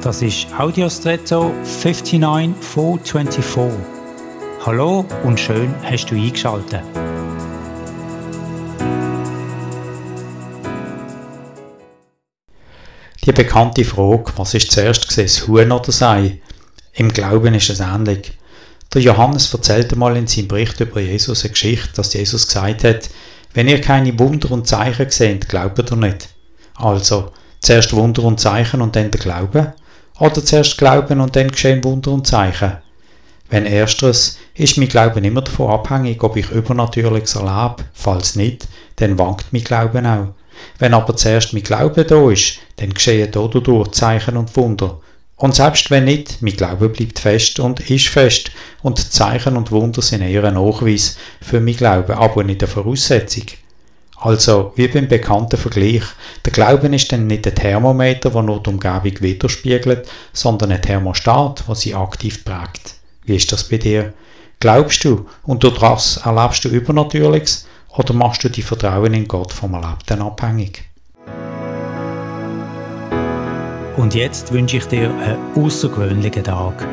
Das ist Audiostretto 59424. Hallo und schön hast du eingeschaltet. Die bekannte Frage, was ist zuerst gesehen, das Huhn oder das Ei? Im Glauben ist es ähnlich. Der Johannes erzählt einmal in seinem Bericht über Jesus eine Geschichte, dass Jesus gesagt hat, wenn ihr keine Wunder und Zeichen seht, glaubt ihr nicht. Also, zuerst Wunder und Zeichen und dann der Glaube? Oder zuerst Glauben und dann geschehen Wunder und Zeichen? Wenn ersteres, ist mein Glauben immer davon abhängig, ob ich Übernatürliches erlebe. Falls nicht, dann wankt mein Glauben auch. Wenn aber zuerst mein Glaube da ist, dann geschehen dadurch Zeichen und Wunder. Und selbst wenn nicht, mein Glaube bleibt fest und ist fest. Und Zeichen und Wunder sind eher ein Nachweis für mein Glaube, aber nicht eine Voraussetzung. Also, wie beim bekannten Vergleich, der Glauben ist dann nicht ein Thermometer, der nur die Umgebung widerspiegelt, sondern ein Thermostat, der sie aktiv prägt. Wie ist das bei dir? Glaubst du und durch das erlebst du Übernatürliches oder machst du die Vertrauen in Gott vom Erlebten abhängig? Und jetzt wünsche ich dir einen außergewöhnlichen Tag.